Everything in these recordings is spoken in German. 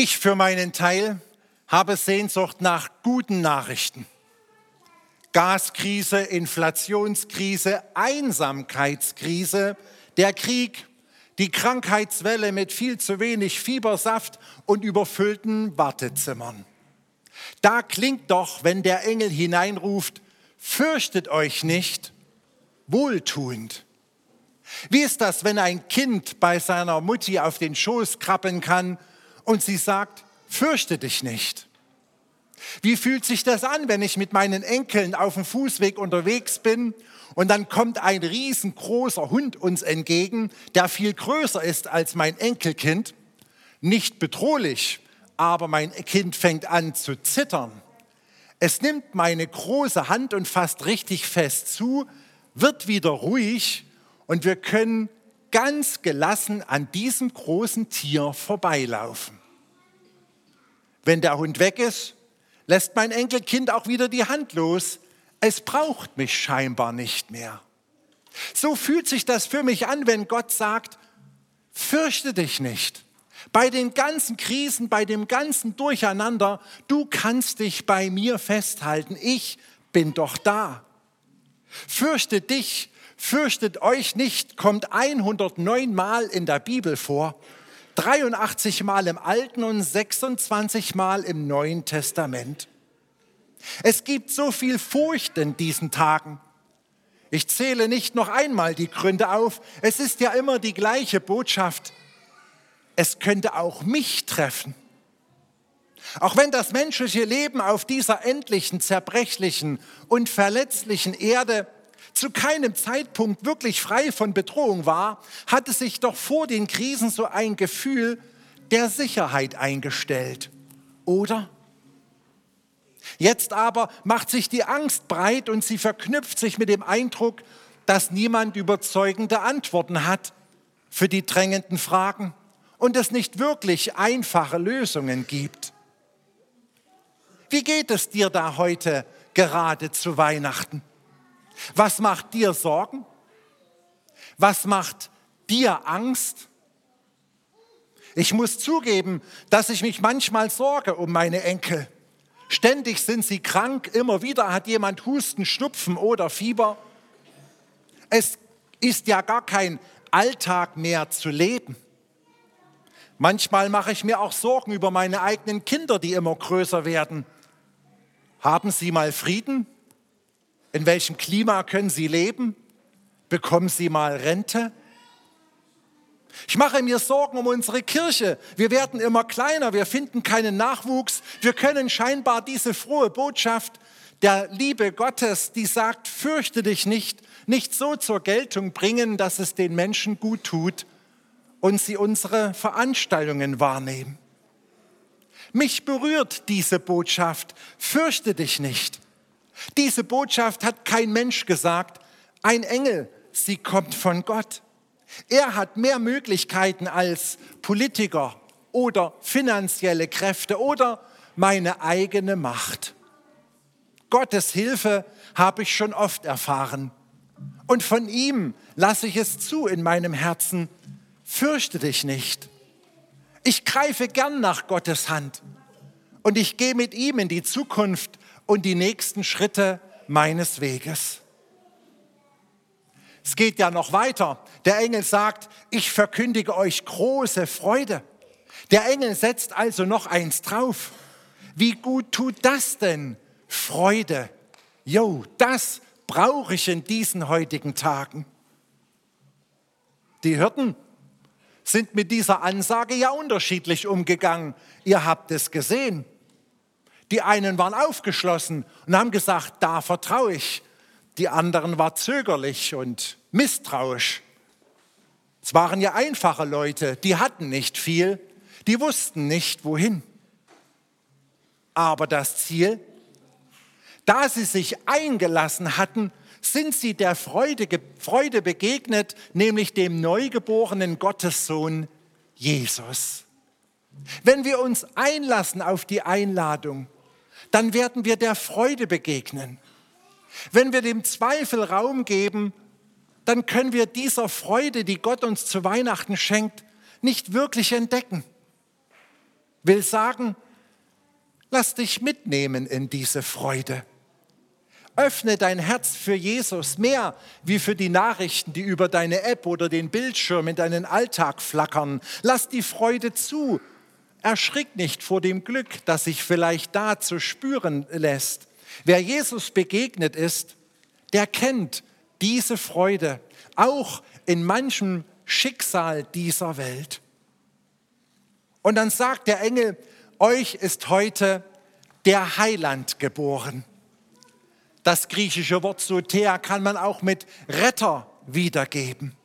Ich für meinen Teil habe Sehnsucht nach guten Nachrichten. Gaskrise, Inflationskrise, Einsamkeitskrise, der Krieg, die Krankheitswelle mit viel zu wenig Fiebersaft und überfüllten Wartezimmern. Da klingt doch, wenn der Engel hineinruft, fürchtet euch nicht, wohltuend. Wie ist das, wenn ein Kind bei seiner Mutti auf den Schoß krabbeln kann und sie sagt, fürchte dich nicht? Wie fühlt sich das an, wenn ich mit meinen Enkeln auf dem Fußweg unterwegs bin und dann kommt ein riesengroßer Hund uns entgegen, der viel größer ist als mein Enkelkind? Nicht bedrohlich, aber mein Kind fängt an zu zittern. Es nimmt meine große Hand und fasst richtig fest zu, wird wieder ruhig und wir können ganz gelassen an diesem großen Tier vorbeilaufen. Wenn der Hund weg ist, lässt mein Enkelkind auch wieder die Hand los. Es braucht mich scheinbar nicht mehr. So fühlt sich das für mich an, wenn Gott sagt, fürchte dich nicht. Bei den ganzen Krisen, bei dem ganzen Durcheinander, du kannst dich bei mir festhalten. Ich bin doch da. Fürchte dich, fürchtet euch nicht, kommt 109 Mal in der Bibel vor. 83 Mal im Alten und 26 Mal im Neuen Testament. Es gibt so viel Furcht in diesen Tagen. Ich zähle nicht noch einmal die Gründe auf. Es ist ja immer die gleiche Botschaft. Es könnte auch mich treffen. Auch wenn das menschliche Leben auf dieser endlichen, zerbrechlichen und verletzlichen Erde zu keinem Zeitpunkt wirklich frei von Bedrohung war, hatte sich doch vor den Krisen so ein Gefühl der Sicherheit eingestellt. Oder? Jetzt aber macht sich die Angst breit und sie verknüpft sich mit dem Eindruck, dass niemand überzeugende Antworten hat für die drängenden Fragen und es nicht wirklich einfache Lösungen gibt. Wie geht es dir da heute gerade zu Weihnachten? Was macht dir Sorgen? Was macht dir Angst? Ich muss zugeben, dass ich mich manchmal sorge um meine Enkel. Ständig sind sie krank, immer wieder hat jemand Husten, Schnupfen oder Fieber. Es ist ja gar kein Alltag mehr zu leben. Manchmal mache ich mir auch Sorgen über meine eigenen Kinder, die immer größer werden. Haben sie mal Frieden? In welchem Klima können sie leben? Bekommen sie mal Rente? Ich mache mir Sorgen um unsere Kirche. Wir werden immer kleiner, wir finden keinen Nachwuchs. Wir können scheinbar diese frohe Botschaft der Liebe Gottes, die sagt, fürchte dich nicht, nicht so zur Geltung bringen, dass es den Menschen gut tut und sie unsere Veranstaltungen wahrnehmen. Mich berührt diese Botschaft, fürchte dich nicht. Diese Botschaft hat kein Mensch gesagt, ein Engel, sie kommt von Gott. Er hat mehr Möglichkeiten als Politiker oder finanzielle Kräfte oder meine eigene Macht. Gottes Hilfe habe ich schon oft erfahren. Und von ihm lasse ich es zu in meinem Herzen, fürchte dich nicht. Ich greife gern nach Gottes Hand und ich gehe mit ihm in die Zukunft und die nächsten Schritte meines Weges. Es geht ja noch weiter. Der Engel sagt, ich verkündige euch große Freude. Der Engel setzt also noch eins drauf. Wie gut tut das denn? Freude. Jo, das brauche ich in diesen heutigen Tagen. Die Hirten sind mit dieser Ansage ja unterschiedlich umgegangen. Ihr habt es gesehen. Die einen waren aufgeschlossen und haben gesagt, da vertraue ich. Die anderen waren zögerlich und misstrauisch. Es waren ja einfache Leute, die hatten nicht viel, die wussten nicht wohin. Aber das Ziel, da sie sich eingelassen hatten, sind sie der Freude, Freude begegnet, nämlich dem neugeborenen Gottessohn Jesus. Wenn wir uns einlassen auf die Einladung, dann werden wir der Freude begegnen. Wenn wir dem Zweifel Raum geben, dann können wir dieser Freude, die Gott uns zu Weihnachten schenkt, nicht wirklich entdecken. will sagen, lass dich mitnehmen in diese Freude. Öffne dein Herz für Jesus mehr wie für die Nachrichten, die über deine App oder den Bildschirm in deinen Alltag flackern. Lass die Freude zu. Erschrick nicht vor dem Glück, das sich vielleicht da zu spüren lässt. Wer Jesus begegnet ist, der kennt diese Freude, auch in manchem Schicksal dieser Welt. Und dann sagt der Engel, euch ist heute der Heiland geboren. Das griechische Wort Soter kann man auch mit Retter wiedergeben.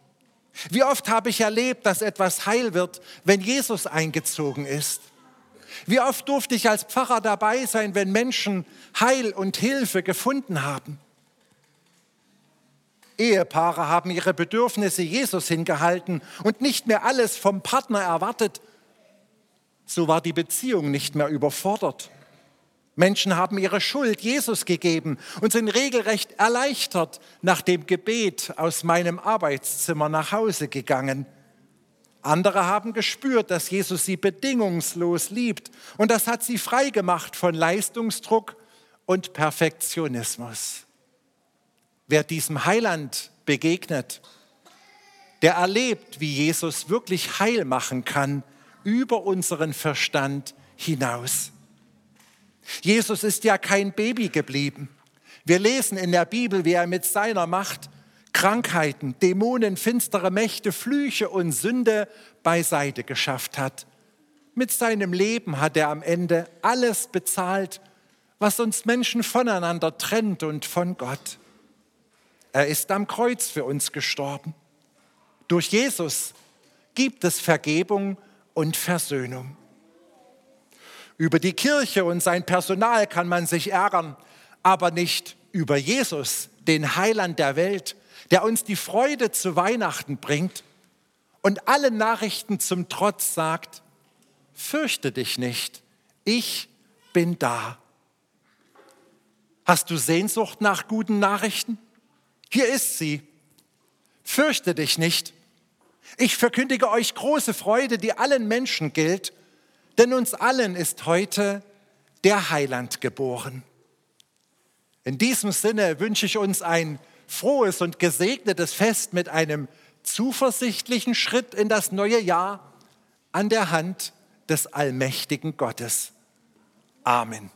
Wie oft habe ich erlebt, dass etwas heil wird, wenn Jesus eingezogen ist? Wie oft durfte ich als Pfarrer dabei sein, wenn Menschen Heil und Hilfe gefunden haben? Ehepaare haben ihre Bedürfnisse Jesus hingehalten und nicht mehr alles vom Partner erwartet. So war die Beziehung nicht mehr überfordert. Menschen haben ihre Schuld Jesus gegeben und sind regelrecht erleichtert nach dem Gebet aus meinem Arbeitszimmer nach Hause gegangen. Andere haben gespürt, dass Jesus sie bedingungslos liebt und das hat sie frei gemacht von Leistungsdruck und Perfektionismus. Wer diesem Heiland begegnet, der erlebt, wie Jesus wirklich heil machen kann über unseren Verstand hinaus. Jesus ist ja kein Baby geblieben. Wir lesen in der Bibel, wie er mit seiner Macht Krankheiten, Dämonen, finstere Mächte, Flüche und Sünde beiseite geschafft hat. Mit seinem Leben hat er am Ende alles bezahlt, was uns Menschen voneinander trennt und von Gott. Er ist am Kreuz für uns gestorben. Durch Jesus gibt es Vergebung und Versöhnung. Über die Kirche und sein Personal kann man sich ärgern, aber nicht über Jesus, den Heiland der Welt, der uns die Freude zu Weihnachten bringt und alle Nachrichten zum Trotz sagt, fürchte dich nicht, ich bin da. Hast du Sehnsucht nach guten Nachrichten? Hier ist sie. Fürchte dich nicht. Ich verkündige euch große Freude, die allen Menschen gilt, denn uns allen ist heute der Heiland geboren. In diesem Sinne wünsche ich uns ein frohes und gesegnetes Fest mit einem zuversichtlichen Schritt in das neue Jahr an der Hand des allmächtigen Gottes. Amen.